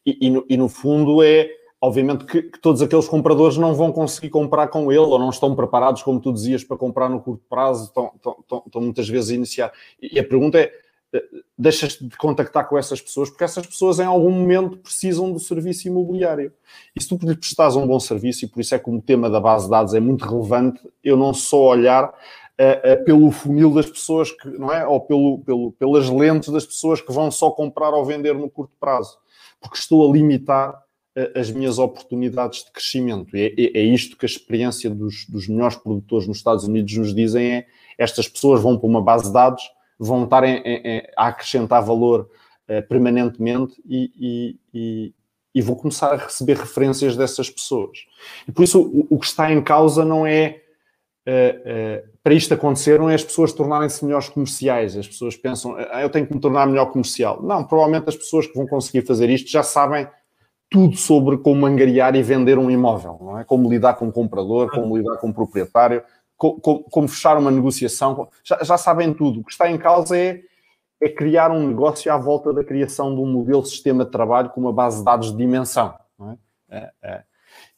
E, e, no, e no fundo é obviamente que, que, todos aqueles compradores não vão conseguir comprar com ele ou não estão preparados, como tu dizias, para comprar no curto prazo, estão, estão, estão muitas vezes a iniciar. E a pergunta é: eh, deixas de contactar com essas pessoas, porque essas pessoas em algum momento precisam do serviço imobiliário. E se tu prestares um bom serviço, e por isso é que o tema da base de dados é muito relevante, eu não só olhar uh, uh, pelo funil das pessoas, que, não é? Ou pelo, pelo, pelas lentes das pessoas que vão só comprar ou vender no curto prazo, porque estou a limitar as minhas oportunidades de crescimento. E é, é isto que a experiência dos, dos, melhores produtores nos Estados Unidos nos dizem: é estas pessoas vão para uma base de dados, vão estar em, em, a acrescentar valor uh, permanentemente e, e, e, e, vou começar a receber referências dessas pessoas. E por isso o, o que está em causa não é. Uh, uh, para isto acontecer, não é as pessoas tornarem-se melhores comerciais. As pessoas pensam, ah, eu tenho que me tornar melhor comercial. Não, provavelmente as pessoas que vão conseguir fazer isto já sabem tudo sobre como angariar e vender um imóvel, não é? Como lidar com um comprador, como lidar com um proprietário, como, como, como fechar uma negociação, já, já, sabem tudo. O que está em causa é, é criar um negócio à volta da criação de um modelo de sistema de trabalho com uma base de dados de dimensão, é? é, é.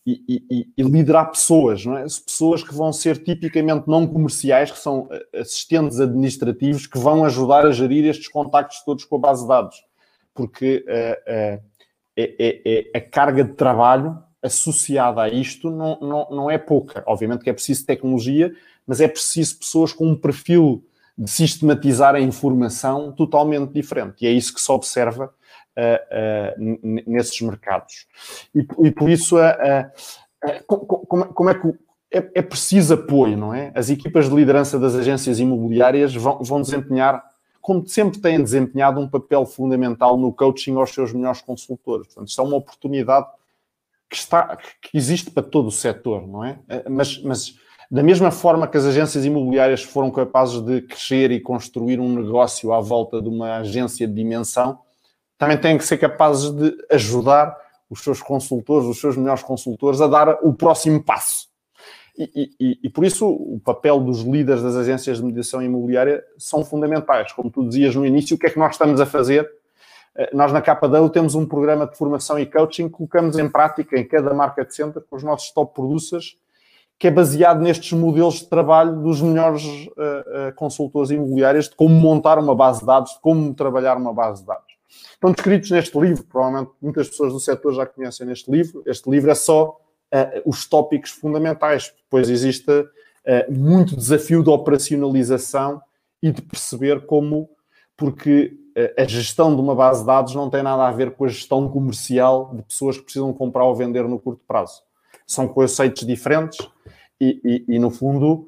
E, e, e, liderar pessoas, não é? Pessoas que vão ser tipicamente não comerciais, que são eh, assistentes administrativos, que vão ajudar a gerir estes contactos todos com a base de dados. Porque uh, uh, é, é, é, a carga de trabalho associada a isto não, não, não é pouca. Obviamente que é preciso tecnologia, mas é preciso pessoas com um perfil de sistematizar a informação totalmente diferente. E é isso que se observa uh, uh, nesses mercados. E, e por isso, uh, como, como, é que é, é, preciso apoio, não é? As equipas de liderança das agências imobiliárias vão, vão desempenhar como sempre têm desempenhado um papel fundamental no coaching aos seus melhores consultores. Portanto, isto é uma oportunidade que, está, que existe para todo o setor, não é? Eh, mas, mas da mesma forma que as agências imobiliárias foram capazes de crescer e construir um negócio à volta de uma agência de dimensão, também têm que ser capazes de ajudar os seus consultores, os seus melhores consultores, a dar o próximo passo. E, e, e, por isso o papel dos líderes das agências de mediação imobiliária são fundamentais. Como tu dizias no início, o que é que nós estamos a fazer? Eh, nós na KW temos um programa de formação e coaching que colocamos em prática em cada market center com os nossos top producers, que é baseado nestes modelos de trabalho dos melhores uh, uh, consultores imobiliários de como montar uma base de dados, de como trabalhar uma base de dados. Estão descritos neste livro, provavelmente muitas pessoas do setor já conhecem este livro. Este livro é só os tópicos fundamentais. Depois existe uh, muito desafio de operacionalização e de perceber como, porque uh, a gestão de uma base de dados não tem nada a ver com a gestão comercial de pessoas que precisam comprar ou vender no curto prazo. São conceitos diferentes e, e, e no fundo,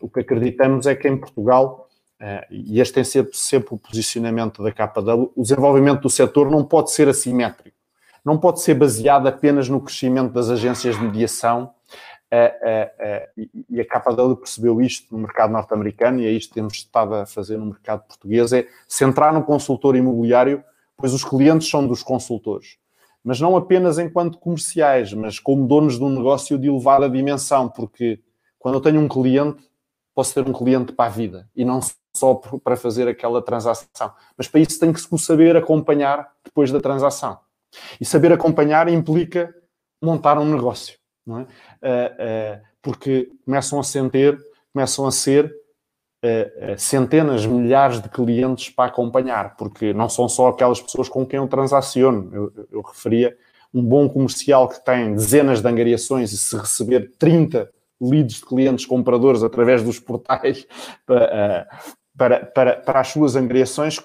o que acreditamos é que em Portugal e este tem sempre, sempre o posicionamento da KW, o desenvolvimento do setor não pode ser assimétrico. Não pode ser baseado apenas no crescimento das agências de mediação e a KW percebeu isto no mercado norte-americano e é isto que temos estado a fazer no mercado português, é centrar no consultor imobiliário, pois os clientes são dos consultores. Mas não apenas enquanto comerciais, mas como donos de um negócio de elevada dimensão, porque quando eu tenho um cliente, posso ter um cliente para a vida e não só para fazer aquela transação. Mas para isso tem que se saber acompanhar depois da transação. E saber acompanhar implica montar um negócio não é? Uh, uh, porque começam a sentir, começam a ser uh, centenas, milhares de clientes para acompanhar, porque não são só aquelas pessoas com quem eu transaciono. Eu, eu referia um bom comercial que tem dezenas de angariações e se receber 30 leads de clientes compradores através dos portais para, para, para, para as suas angariações,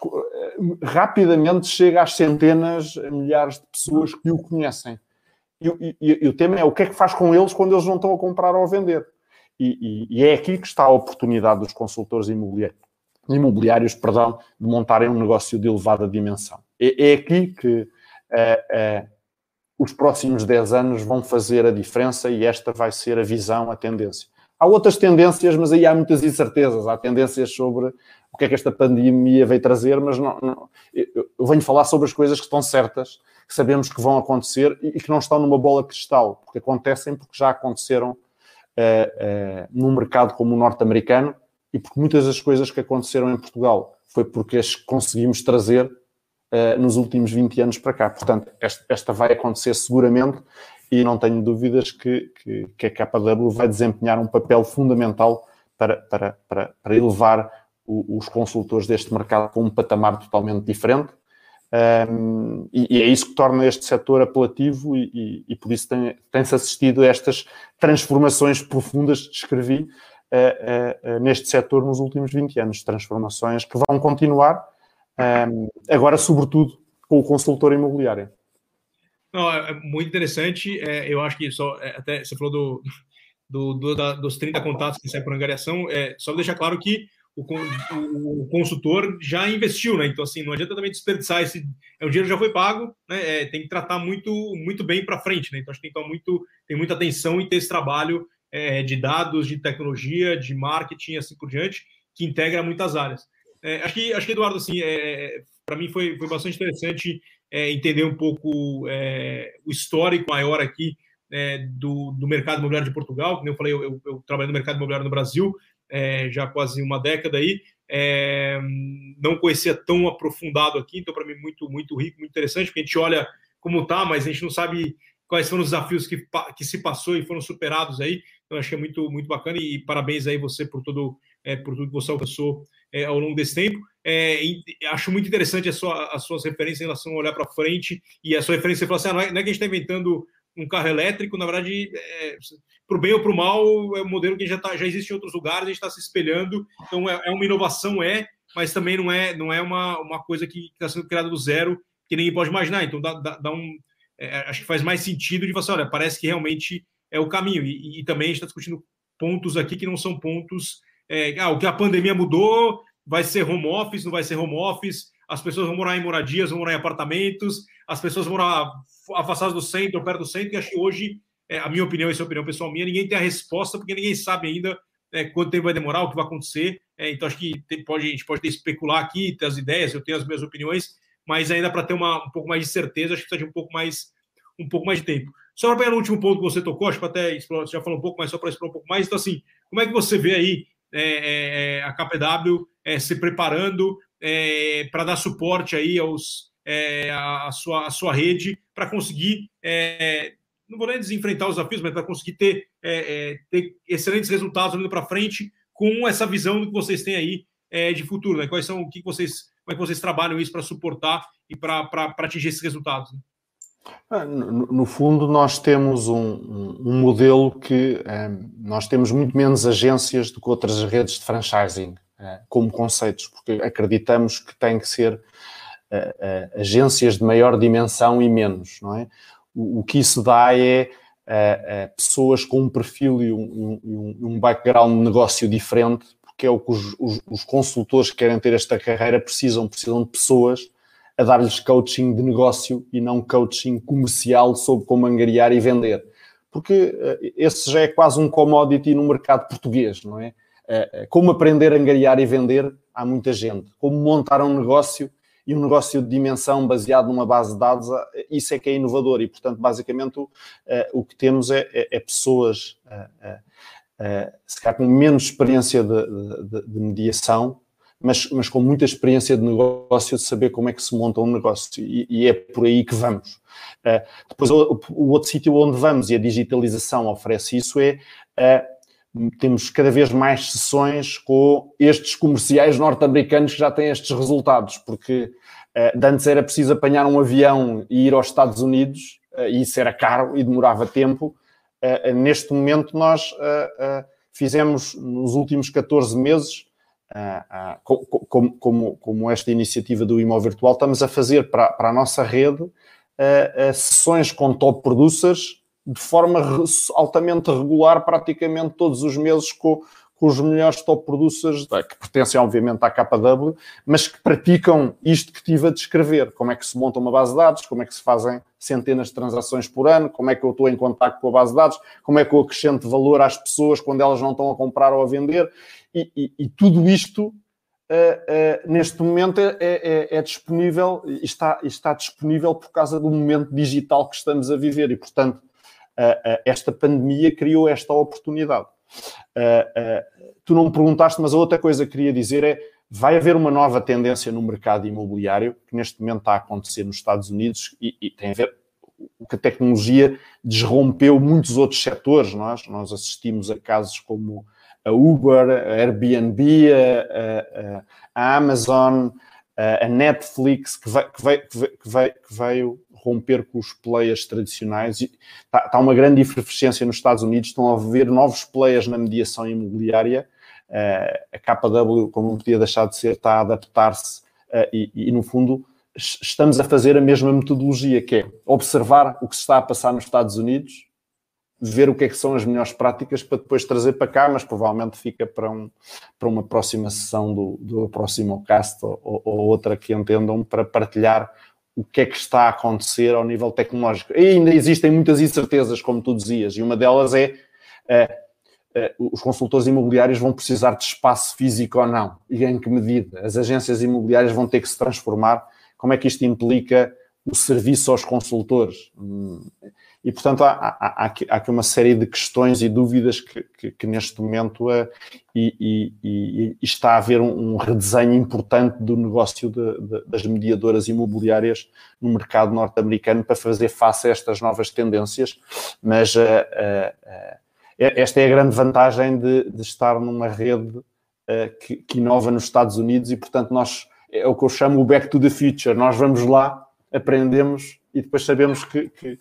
rapidamente chega às centenas, milhares de pessoas que o conhecem. E, e, e, o tema é o que é que faz com eles quando eles não estão a comprar ou a vender. E, e é aqui que está a oportunidade dos consultores imobiliários, imobiliários perdão, de montarem um negócio de elevada dimensão. É, é aqui que é, é, os próximos 10 anos vão fazer a diferença e esta vai ser a visão, a tendência. Há outras tendências, mas aí há muitas incertezas. Há tendências sobre o que é que esta pandemia veio trazer, mas não, não, eu venho falar sobre as coisas que estão certas que sabemos que vão acontecer e que não estão numa bola cristal, porque acontecem porque já aconteceram uh, uh, num mercado como o norte-americano e porque muitas das coisas que aconteceram em Portugal foi porque as conseguimos trazer uh, nos últimos 20 anos para cá. Portanto, esta, esta, vai acontecer seguramente e não tenho dúvidas que, que, que a KW vai desempenhar um papel fundamental para, para, para, para elevar o, os consultores deste mercado para um patamar totalmente diferente um, e, e, é isso que torna este setor apelativo e, e, e por isso tem, tem-se assistido a estas transformações profundas que descrevi uh, uh, uh, neste setor nos últimos 20 anos. Transformações que vão continuar, um, agora sobretudo com o consultor imobiliário. Não, é, é muito interessante. É, eu acho que só é, até você falou do, do, do da, dos 30 contatos que saem por angariação. É, só deixar claro que o, o, consultor já investiu, né? Então, assim, não adianta também desperdiçar esse. É, o dinheiro já foi pago, né? É, tem que tratar muito, muito bem para frente, né? Então, acho que tem que tomar muito, tem muita atenção em ter esse trabalho é, de dados, de tecnologia, de marketing, assim por diante, que integra muitas áreas. É, acho, que, acho que, Eduardo, assim, é, para mim foi, foi bastante interessante é, entender um pouco é, o histórico maior aqui do, do mercado imobiliário de Portugal. Como eu falei, eu, eu, eu trabalho no mercado imobiliário no Brasil, é, já quase uma década aí. É, não conhecia tão aprofundado aqui, então para mim muito muito rico, muito interessante, porque a gente olha como tá, mas a gente não sabe quais foram os desafios que, que se passou e foram superados aí. Então é muito muito bacana e parabéns aí você por todo é, por tudo que você alcançou é, ao longo desse tempo. É, acho muito interessante a sua, as suas referências em relação a olhar para frente e a sua referência falou assim, ah, não, é, não é que a gente está inventando um carro elétrico, na verdade, é, para o bem ou para o mal, é um modelo que já, tá, já existe em outros lugares, a gente está se espelhando, então é, é, uma inovação, é, mas também não é, não é uma, uma coisa que está sendo criada do zero, que ninguém pode imaginar, então dá, dá, dá um, é, acho que faz mais sentido de você, olha, parece que realmente é o caminho, e, e também a gente está discutindo pontos aqui que não são pontos, é, ah, o que a pandemia mudou, vai ser home office, não vai ser home office, as pessoas vão morar em moradias, vão morar em apartamentos, as pessoas vão morar afastadas do centro, perto do centro, e acho que hoje, é, a minha opinião, essa é a opinião pessoal minha, ninguém tem a resposta, porque ninguém sabe ainda é, quanto tempo vai demorar, o que vai acontecer. É, então, acho que tem, pode, a gente pode especular aqui, ter as ideias, eu tenho as minhas opiniões, mas ainda para ter uma, um pouco mais de certeza, acho que precisa de um pouco mais, um pouco mais de tempo. Só para pegar no último ponto que você tocou, acho que até explorar, já falou um pouco, mas só para explorar um pouco mais. Então, assim, como é que você vê aí é, é, é se preparando é, para dar suporte aí aos, é, a, sua, a sua rede para conseguir, é, não vou nem desenfrentar os desafios, mas para conseguir ter, é, é, ter excelentes resultados indo para frente com essa visão que vocês têm aí de futuro, né? Quais são o que vocês, como é que vocês trabalham isso para suportar e para atingir esses resultados? Né? No, fundo, nós temos um, um modelo que nós temos muito menos agências do que outras redes de franchising. Eh, como conceitos, porque acreditamos que tem que ser eh, eh, agências de maior dimensão e menos, não é? O, que isso dá é pessoas com um perfil e um, um, background de negócio diferente, que é o que os, consultores que querem ter esta carreira precisam, precisam de pessoas a dar-lhes coaching de negócio e não coaching comercial sobre como angariar e vender. Porque esse já é quase um commodity no mercado português, não é? Uh, como aprender a angariar e vender, há muita gente. Como montar um negócio e um negócio de dimensão baseado numa base de dados, isso é que é inovador. E, portanto, basicamente, o, que temos é, é, é pessoas, se calhar com menos experiência de, de, de mediação, mas, mas com muita experiência de negócio, de saber como é que se monta um negócio, e, e é por aí que vamos. Depois, o, o outro sítio onde vamos, e a digitalização oferece isso, é temos cada vez mais sessões com estes comerciais norte-americanos que já têm estes resultados, porque uh, antes era preciso apanhar um avião e ir aos Estados Unidos, uh, e isso era caro e demorava tempo. neste momento, nós fizemos, nos últimos 14 meses, uh, uh, como, como, como, esta iniciativa do Imóvel Virtual, estamos a fazer para, para a nossa rede uh, sessões com top producers de forma altamente regular, praticamente todos os meses, com, com os melhores top producers, que pertencem obviamente à KW, mas que praticam isto que estive a descrever. Como é que se monta uma base de dados, como é que se fazem centenas de transações por ano, como é que eu estou em contato com a base de dados, como é que eu acrescento valor às pessoas quando elas não estão a comprar ou a vender. E, e, e tudo isto, uh, uh, neste momento, é, é, é disponível, está, está disponível por causa do momento digital que estamos a viver. E, portanto, esta pandemia criou esta oportunidade. tu não me perguntaste, mas a outra coisa que queria dizer é vai haver uma nova tendência no mercado imobiliário que neste momento está a acontecer nos Estados Unidos e, e tem a ver o que a tecnologia desrompeu muitos outros setores. Nós, nós assistimos a casos como a Uber, a Airbnb, a, a, a Amazon, a, Netflix, que, que, que, que veio romper com os players tradicionais. Está, está, uma grande efervescência nos Estados Unidos, estão a haver novos players na mediação imobiliária. a KW, como não podia deixar de ser, está a adaptar-se e, e, no fundo, estamos a fazer a mesma metodologia, que é observar o que se está a passar nos Estados Unidos, ver o que é que são as melhores práticas para depois trazer para cá, mas provavelmente fica para, um, para uma próxima sessão do, do próximo cast ou, ou, outra que entendam para partilhar o que é que está a acontecer ao nível tecnológico. E ainda existem muitas incertezas, como tu dizias, e uma delas é uh, os consultores imobiliários vão precisar de espaço físico ou não, e em que medida? As agências imobiliárias vão ter que se transformar, como é que isto implica o serviço aos consultores? Hum, e, portanto, há, há, há, aqui, há, aqui, uma série de questões e dúvidas que, que, que neste momento uh, e, e, e, está a haver um, um redesenho importante do negócio de, de, das mediadoras imobiliárias no mercado norte-americano para fazer face a estas novas tendências. Mas uh, uh, esta é a grande vantagem de, de estar numa rede que, que inova nos Estados Unidos e, portanto, nós é o que eu chamo o back to the future. Nós vamos lá, aprendemos e depois sabemos que, que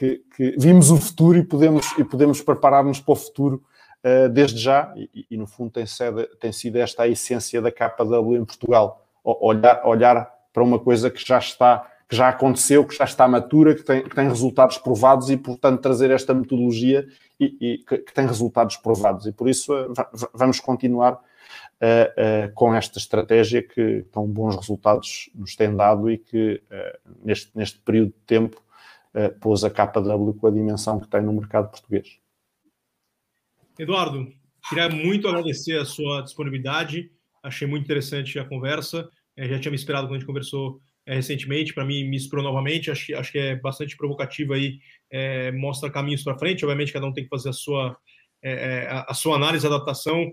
que, que vimos o futuro e podemos, e podemos preparar-nos para o futuro uh, desde já, e, e, no fundo tem sido, tem sido esta a essência da KW em Portugal, olhar, olhar para uma coisa que já está, que já aconteceu, que já está matura, que tem, que tem resultados provados e, portanto, trazer esta metodologia e, e que, que, tem resultados provados. E por isso uh, vamos continuar uh, uh, com esta estratégia que tão bons resultados nos tem dado e que neste, neste período de tempo uh, pôs a KW com a dimensão que tem no mercado português. Eduardo, queria muito agradecer a sua disponibilidade. Achei muito interessante a conversa. É, já tinha me esperado quando a gente conversou é, recentemente. Para mim, me inspirou novamente. Acho, acho que é bastante provocativo aí. É, mostra caminhos para frente. Obviamente, cada um tem que fazer a sua, é, a, a, sua análise, adaptação,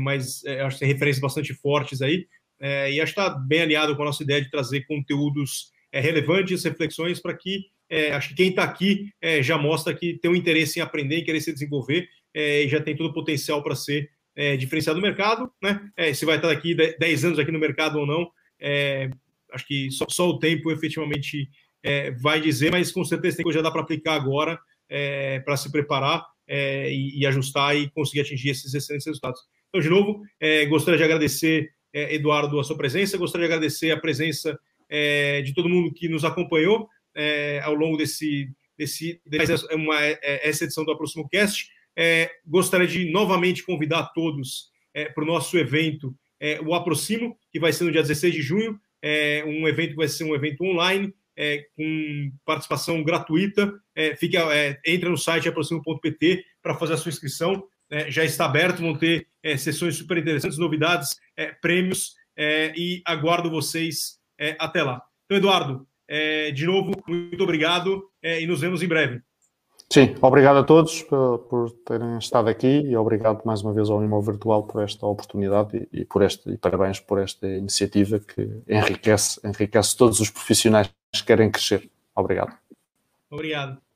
mas acho que tem referências bastante fortes aí. e acho que está bem alinhado com a nossa ideia de trazer conteúdos relevantes, reflexões para que é, acho que quem está aqui é, já mostra que tem um interesse em aprender, em querer se desenvolver é, e já tem todo o potencial para ser é, diferenciado no mercado. Né? É, se vai estar daqui 10 anos aqui no mercado ou não, é, acho que só, só, o tempo efetivamente vai dizer, mas com certeza tem coisa já dá para aplicar agora para se preparar e, e, ajustar e conseguir atingir esses excelentes resultados. Então, de novo, gostaria de agradecer, Eduardo, a sua presença, gostaria de agradecer a presença de todo mundo que nos acompanhou é, ao longo desse, desse, uma, é, essa edição do Aproximo Cast. É, gostaria de novamente convidar todos é, para o nosso evento, é, o Aproximo, que vai ser no dia 16 de junho, é, um evento que vai ser um evento online, é, com participação gratuita. É, fica, é, entra no site aproximo.pt para fazer a sua inscrição. É, já está aberto, vão ter é, sessões super interessantes, novidades, é, prêmios, e aguardo vocês até lá. Então, Eduardo, de novo, muito obrigado e nos vemos em breve. Sim, obrigado a todos por, por, terem estado aqui e obrigado mais uma vez ao Animal Virtual por esta oportunidade e, e, por este, e parabéns por esta iniciativa que enriquece, enriquece todos os profissionais que querem crescer. Obrigado. Obrigado.